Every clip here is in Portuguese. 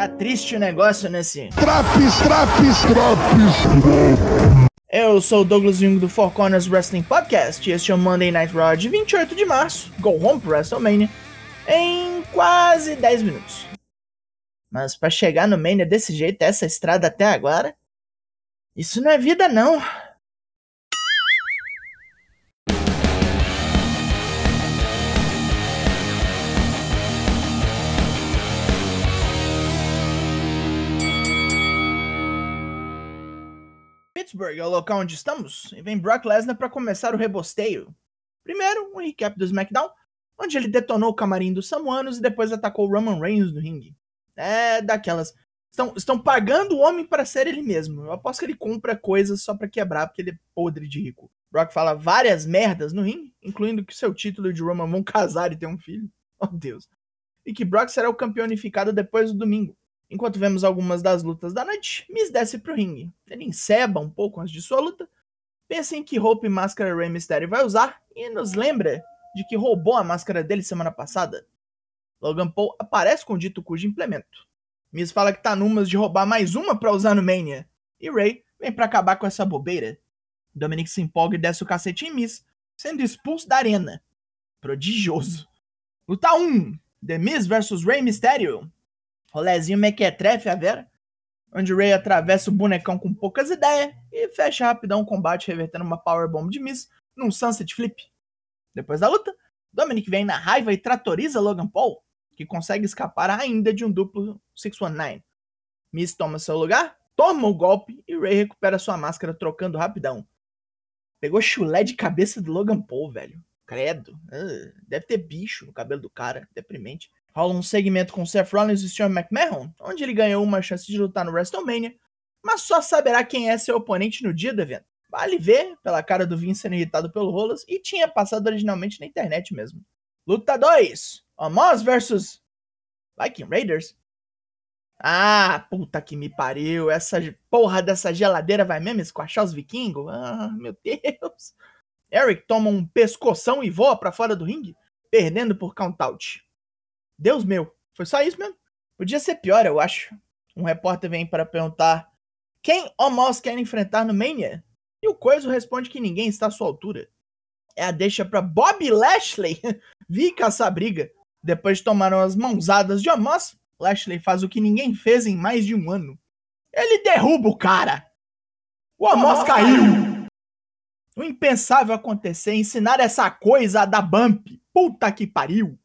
Tá triste o negócio nesse. Traps, traps, traps. Eu sou o Douglas Jung do Four Corners Wrestling Podcast e este é o Monday Night Raw de 28 de março, Go Home pro WrestleMania, em quase 10 minutos. Mas para chegar no Mania desse jeito, essa estrada até agora, isso não é vida não. Pittsburgh é o local onde estamos e vem Brock Lesnar para começar o rebosteio. Primeiro, um recap do SmackDown, onde ele detonou o camarim dos Samuanos e depois atacou Roman Reigns no ringue. É daquelas. Estão, estão pagando o homem para ser ele mesmo. Eu aposto que ele compra coisas só para quebrar, porque ele é podre de rico. Brock fala várias merdas no ringue, incluindo que seu título de Roman vão casar e ter um filho. Oh Deus. E que Brock será o campeão unificado depois do domingo. Enquanto vemos algumas das lutas da noite, Miz desce pro ringue. Ele enceba um pouco antes de sua luta, pensa em que roupa e máscara Rey Mysterio vai usar e nos lembra de que roubou a máscara dele semana passada. Logan Paul aparece com o dito cujo implemento. Miz fala que tá numas de roubar mais uma pra usar no Mania. E Ray vem para acabar com essa bobeira. Dominic se empolga e desce o cacete em Miz, sendo expulso da arena. Prodigioso. Luta 1. The Miz vs Rey Mysterio. Rolezinho mequetrefe, a Vera. Onde Ray atravessa o bonecão com poucas ideias e fecha rapidão o combate, revertendo uma powerbomb de Miz num Sunset Flip. Depois da luta, Dominic vem na raiva e tratoriza Logan Paul, que consegue escapar ainda de um duplo 619. Miz toma seu lugar, toma o golpe e Ray recupera sua máscara trocando rapidão. Pegou chulé de cabeça do Logan Paul, velho. Credo. Uh, deve ter bicho no cabelo do cara. Deprimente rola um segmento com Seth Rollins e Sean McMahon, onde ele ganhou uma chance de lutar no WrestleMania, mas só saberá quem é seu oponente no dia do evento. Vale ver pela cara do Vince sendo irritado pelo Rolas e tinha passado originalmente na internet mesmo. Luta 2: Amos versus Viking Raiders. Ah, puta que me pariu. Essa porra dessa geladeira vai mesmo esquachar os vikingos? Ah, meu Deus. Eric toma um pescoção e voa para fora do ringue, perdendo por count-out. Deus meu, foi só isso mesmo? Podia ser pior, eu acho. Um repórter vem para perguntar quem Omos quer enfrentar no Mania? E o Coiso responde que ninguém está à sua altura. É a deixa para Bob Lashley vir caçar briga. Depois de tomar as mãozadas de Omos, Lashley faz o que ninguém fez em mais de um ano. Ele derruba o cara. O Omos caiu. O impensável acontecer, ensinar essa coisa a dar bump. Puta que pariu.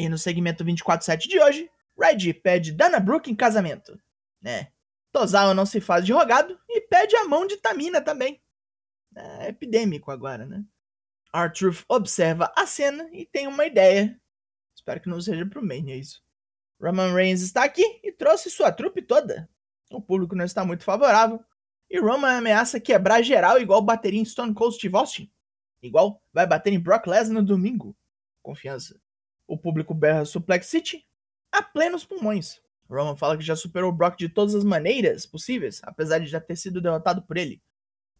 E no segmento 24-7 de hoje, Red pede Dana Brooke em casamento. Né? Tozawa não se faz de rogado e pede a mão de Tamina também. É epidêmico agora, né? Artruth observa a cena e tem uma ideia. Espero que não seja pro Mania isso. Roman Reigns está aqui e trouxe sua trupe toda. O público não está muito favorável. E Roman ameaça quebrar geral igual bateria em Stone Cold Steve Austin. Igual vai bater em Brock Lesnar no domingo. Confiança. O público berra Suplex City a plenos pulmões. Roman fala que já superou o Brock de todas as maneiras possíveis, apesar de já ter sido derrotado por ele.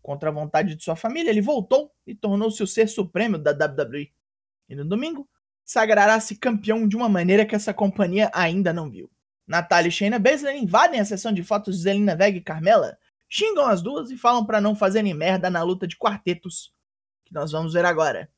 Contra a vontade de sua família, ele voltou e tornou-se o ser supremo da WWE. E no domingo, sagrará-se campeão de uma maneira que essa companhia ainda não viu. Natália e Shayna Baszler invadem a sessão de fotos de Zelina Vega e Carmela, xingam as duas e falam para não fazerem merda na luta de quartetos, que nós vamos ver agora.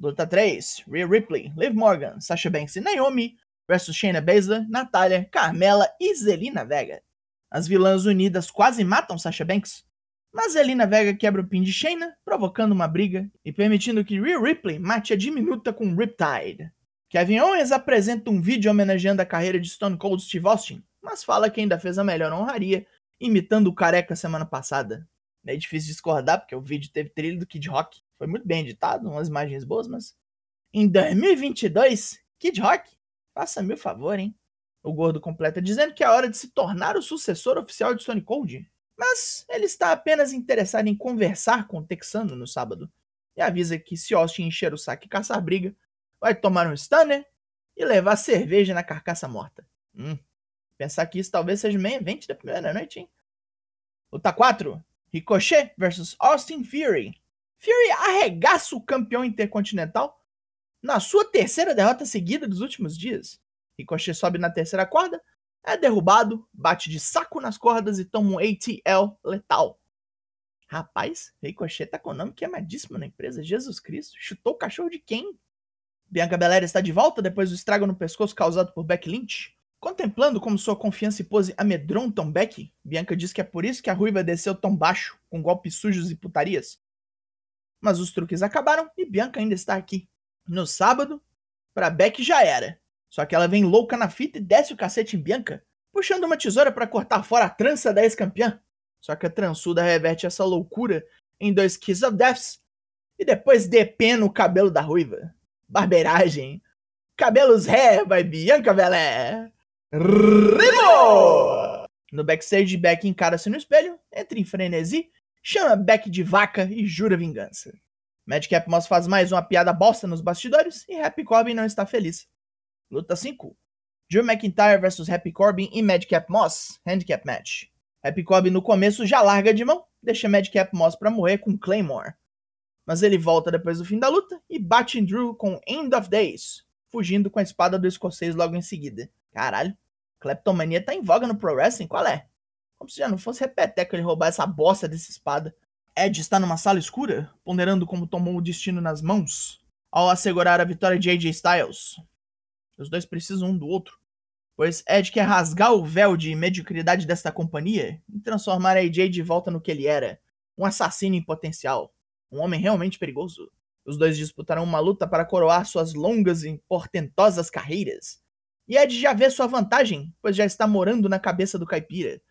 Luta 3: Rhea Ripley, Liv Morgan, Sasha Banks e Naomi versus Shayna Baszler, Natália, Carmela e Zelina Vega. As vilãs unidas quase matam Sasha Banks, mas Zelina Vega quebra o pin de Shayna, provocando uma briga e permitindo que Rhea Ripley mate a diminuta com Riptide. Kevin Owens apresenta um vídeo homenageando a carreira de Stone Cold Steve Austin, mas fala que ainda fez a melhor honraria, imitando o careca semana passada. É difícil discordar, porque o vídeo teve trilho do Kid Rock. Foi muito bem editado, umas imagens boas, mas. Em 2022, Kid Rock, faça-me o favor, hein? O gordo completa dizendo que é hora de se tornar o sucessor oficial de Stone Cold. Mas ele está apenas interessado em conversar com o texano no sábado. E avisa que se Austin encher o saco e caçar briga, vai tomar um stunner e levar cerveja na carcaça morta. Hum, pensar que isso talvez seja o main event da primeira noite, hein? Luta 4. Ricochet versus Austin Fury. Fury arregaça o campeão intercontinental na sua terceira derrota seguida dos últimos dias. Ricochet sobe na terceira corda, é derrubado, bate de saco nas cordas e toma um ATL letal. Rapaz, Ricochet tá com o nome queimadíssimo na empresa. Jesus Cristo, chutou o cachorro de quem? Bianca Belair está de volta depois do estrago no pescoço causado por Beck Lynch. Contemplando como sua confiança e pose amedrontam Beck, Bianca diz que é por isso que a ruiva desceu tão baixo, com golpes sujos e putarias. Mas os truques acabaram e Bianca ainda está aqui. No sábado, pra Beck já era. Só que ela vem louca na fita e desce o cacete em Bianca, puxando uma tesoura para cortar fora a trança da ex-campeã. Só que a trançuda reverte essa loucura em dois Kiss of Deaths e depois depena o cabelo da ruiva. Barbeiragem. Cabelos ré by Bianca Velé. Rimo! No backstage, Beck encara-se no espelho, entra em frenesi, chama Beck de vaca e jura vingança. Madcap Moss faz mais uma piada bosta nos bastidores e Happy Corbin não está feliz. Luta 5. Drew McIntyre vs Happy Corbin e Madcap Moss, Handicap Match. Happy Corbin no começo já larga de mão, deixa Madcap Moss pra morrer com Claymore. Mas ele volta depois do fim da luta e bate em Drew com End of Days, fugindo com a espada do escocês logo em seguida. Caralho, Kleptomania tá em voga no Pro Wrestling, qual é? Como se já não fosse repeteco ele roubar essa bosta dessa espada. Edge está numa sala escura, ponderando como tomou o destino nas mãos, ao assegurar a vitória de AJ Styles. Os dois precisam um do outro, pois Edge quer rasgar o véu de mediocridade desta companhia e transformar AJ de volta no que ele era, um assassino em potencial, um homem realmente perigoso. Os dois disputarão uma luta para coroar suas longas e portentosas carreiras, e Ed já vê sua vantagem, pois já está morando na cabeça do caipira.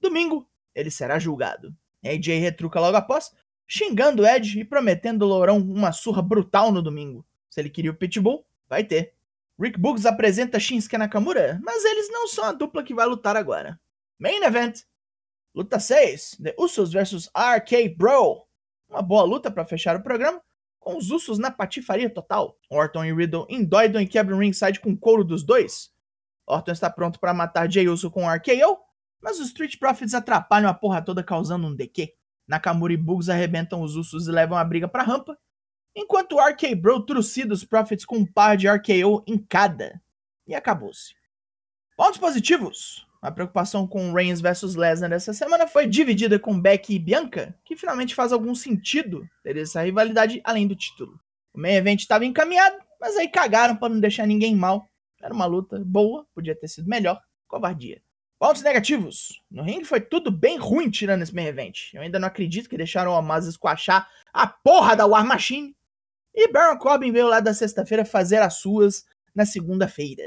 Domingo, ele será julgado. AJ retruca logo após, xingando Ed e prometendo ao Lourão uma surra brutal no domingo. Se ele queria o Pitbull, vai ter. Rick Boogs apresenta Shinsuke Nakamura, mas eles não são a dupla que vai lutar agora. Main Event. Luta 6, The Usos vs RK Bro. Uma boa luta para fechar o programa, com os Usos na patifaria total. Orton e Riddle endoidam e quebram ringside com o couro dos dois. Orton está pronto para matar Jey Uso com um RKO, mas os Street Profits atrapalham a porra toda causando um DQ. Nakamura e Bugs arrebentam os Usos e levam a briga pra rampa, enquanto o RK Bro trucida os Profits com um par de RKO em cada. E acabou-se. Pontos positivos. A preocupação com Reigns vs Lesnar essa semana foi dividida com Becky e Bianca, que finalmente faz algum sentido ter essa rivalidade além do título. O main event estava encaminhado, mas aí cagaram para não deixar ninguém mal. Era uma luta boa, podia ter sido melhor. Covardia. Pontos negativos. No ringue foi tudo bem ruim tirando esse main event. Eu ainda não acredito que deixaram o Amaz esquachar a porra da War Machine. E Baron Corbin veio lá da sexta-feira fazer as suas na segunda-feira.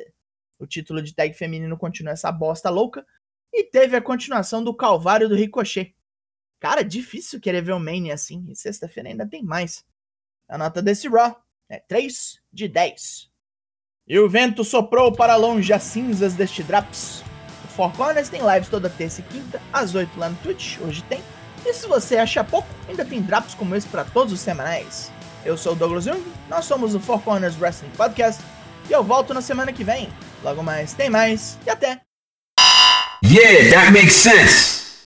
O título de tag feminino continua essa bosta louca. E teve a continuação do Calvário do Ricochet. Cara, difícil querer ver o Mania assim. E sexta-feira ainda tem mais. A nota desse Raw é 3 de 10. E o vento soprou para longe as cinzas deste Draps. Four Corners tem lives toda terça e quinta, às 8 lá no Twitch, hoje tem. E se você acha pouco, ainda tem Draps como esse para todos os semanais. Eu sou o Douglas Jung, nós somos o Four Corners Wrestling Podcast, e eu volto na semana que vem. Logo mais tem mais e até! Yeah, that makes sense!